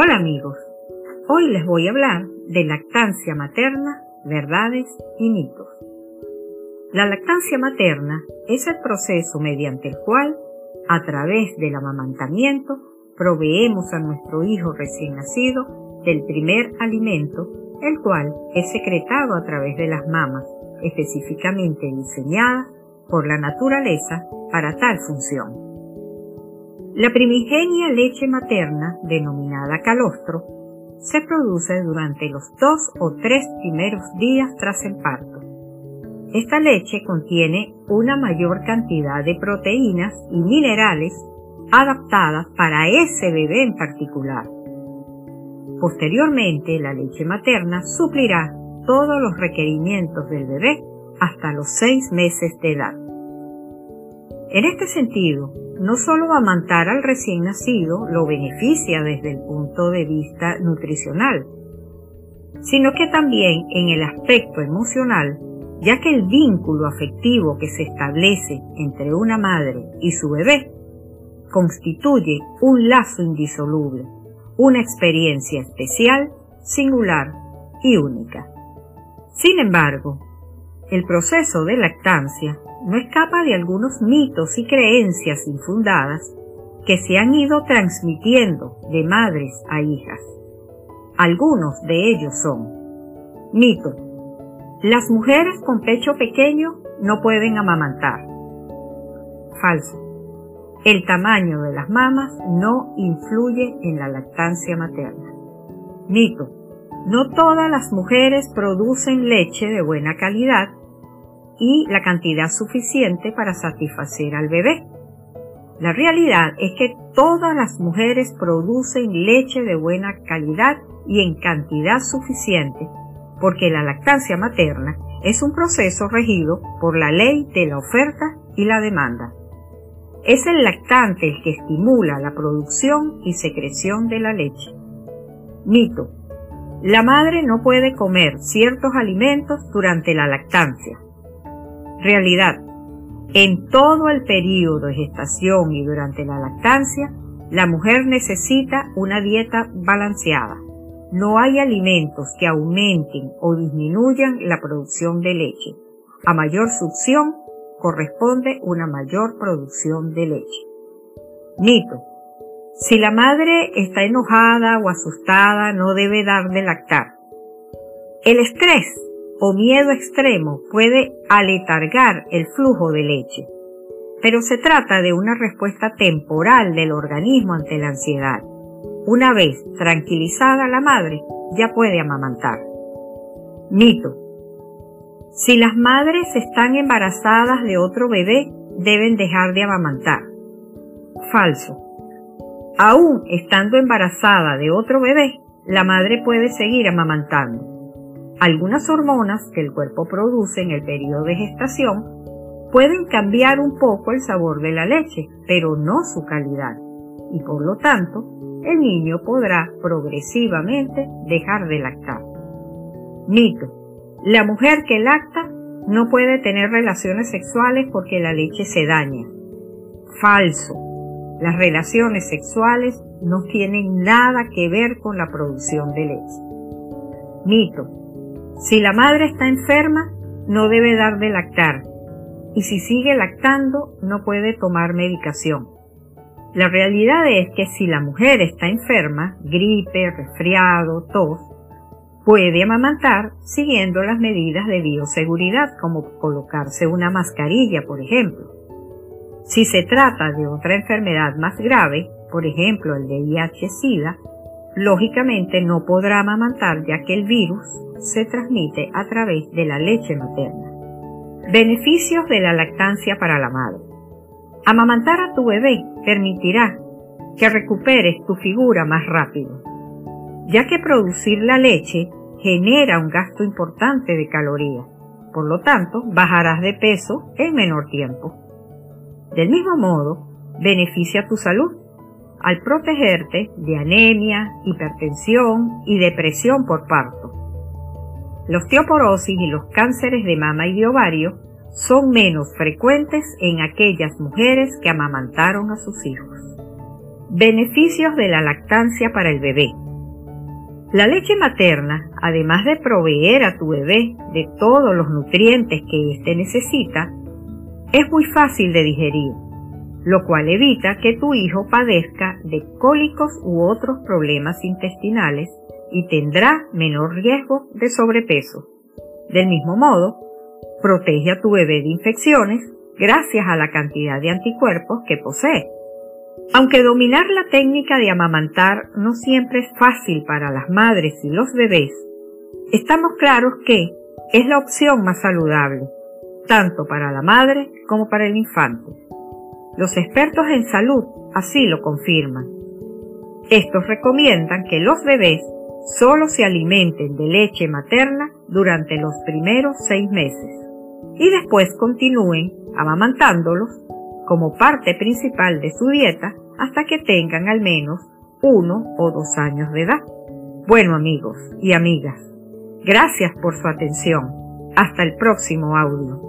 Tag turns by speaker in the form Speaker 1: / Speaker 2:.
Speaker 1: Hola amigos, hoy les voy a hablar de lactancia materna, verdades y mitos. La lactancia materna es el proceso mediante el cual, a través del amamantamiento, proveemos a nuestro hijo recién nacido del primer alimento, el cual es secretado a través de las mamas, específicamente diseñadas por la naturaleza para tal función. La primigenia leche materna, denominada calostro, se produce durante los dos o tres primeros días tras el parto. Esta leche contiene una mayor cantidad de proteínas y minerales adaptadas para ese bebé en particular. Posteriormente, la leche materna suplirá todos los requerimientos del bebé hasta los seis meses de edad. En este sentido, no solo amamantar al recién nacido lo beneficia desde el punto de vista nutricional, sino que también en el aspecto emocional, ya que el vínculo afectivo que se establece entre una madre y su bebé constituye un lazo indisoluble, una experiencia especial, singular y única. Sin embargo, el proceso de lactancia no escapa de algunos mitos y creencias infundadas que se han ido transmitiendo de madres a hijas. Algunos de ellos son mito. Las mujeres con pecho pequeño no pueden amamantar. Falso. El tamaño de las mamas no influye en la lactancia materna. Mito. No todas las mujeres producen leche de buena calidad y la cantidad suficiente para satisfacer al bebé. La realidad es que todas las mujeres producen leche de buena calidad y en cantidad suficiente, porque la lactancia materna es un proceso regido por la ley de la oferta y la demanda. Es el lactante el que estimula la producción y secreción de la leche. Mito. La madre no puede comer ciertos alimentos durante la lactancia. Realidad. En todo el periodo de gestación y durante la lactancia, la mujer necesita una dieta balanceada. No hay alimentos que aumenten o disminuyan la producción de leche. A mayor succión corresponde una mayor producción de leche. Mito. Si la madre está enojada o asustada, no debe dar de lactar. El estrés o miedo extremo puede aletargar el flujo de leche, pero se trata de una respuesta temporal del organismo ante la ansiedad. Una vez tranquilizada la madre, ya puede amamantar. Mito. Si las madres están embarazadas de otro bebé, deben dejar de amamantar. Falso. Aún estando embarazada de otro bebé, la madre puede seguir amamantando. Algunas hormonas que el cuerpo produce en el periodo de gestación pueden cambiar un poco el sabor de la leche, pero no su calidad, y por lo tanto el niño podrá progresivamente dejar de lactar. Mito. La mujer que lacta no puede tener relaciones sexuales porque la leche se daña. Falso. Las relaciones sexuales no tienen nada que ver con la producción de leche. Mito. Si la madre está enferma, no debe dar de lactar, y si sigue lactando, no puede tomar medicación. La realidad es que si la mujer está enferma, gripe, resfriado, tos, puede amamantar siguiendo las medidas de bioseguridad, como colocarse una mascarilla, por ejemplo. Si se trata de otra enfermedad más grave, por ejemplo el VIH-Sida, lógicamente no podrá amamantar ya que el virus se transmite a través de la leche materna. Beneficios de la lactancia para la madre. Amamantar a tu bebé permitirá que recuperes tu figura más rápido, ya que producir la leche genera un gasto importante de calorías. Por lo tanto, bajarás de peso en menor tiempo. Del mismo modo, beneficia tu salud al protegerte de anemia, hipertensión y depresión por parto. La osteoporosis y los cánceres de mama y de ovario son menos frecuentes en aquellas mujeres que amamantaron a sus hijos. Beneficios de la lactancia para el bebé. La leche materna, además de proveer a tu bebé de todos los nutrientes que éste necesita, es muy fácil de digerir, lo cual evita que tu hijo padezca de cólicos u otros problemas intestinales y tendrá menor riesgo de sobrepeso. Del mismo modo, protege a tu bebé de infecciones gracias a la cantidad de anticuerpos que posee. Aunque dominar la técnica de amamantar no siempre es fácil para las madres y los bebés, estamos claros que es la opción más saludable, tanto para la madre como para el infante. Los expertos en salud así lo confirman. Estos recomiendan que los bebés solo se alimenten de leche materna durante los primeros seis meses y después continúen amamantándolos como parte principal de su dieta hasta que tengan al menos uno o dos años de edad. Bueno amigos y amigas, gracias por su atención. Hasta el próximo audio.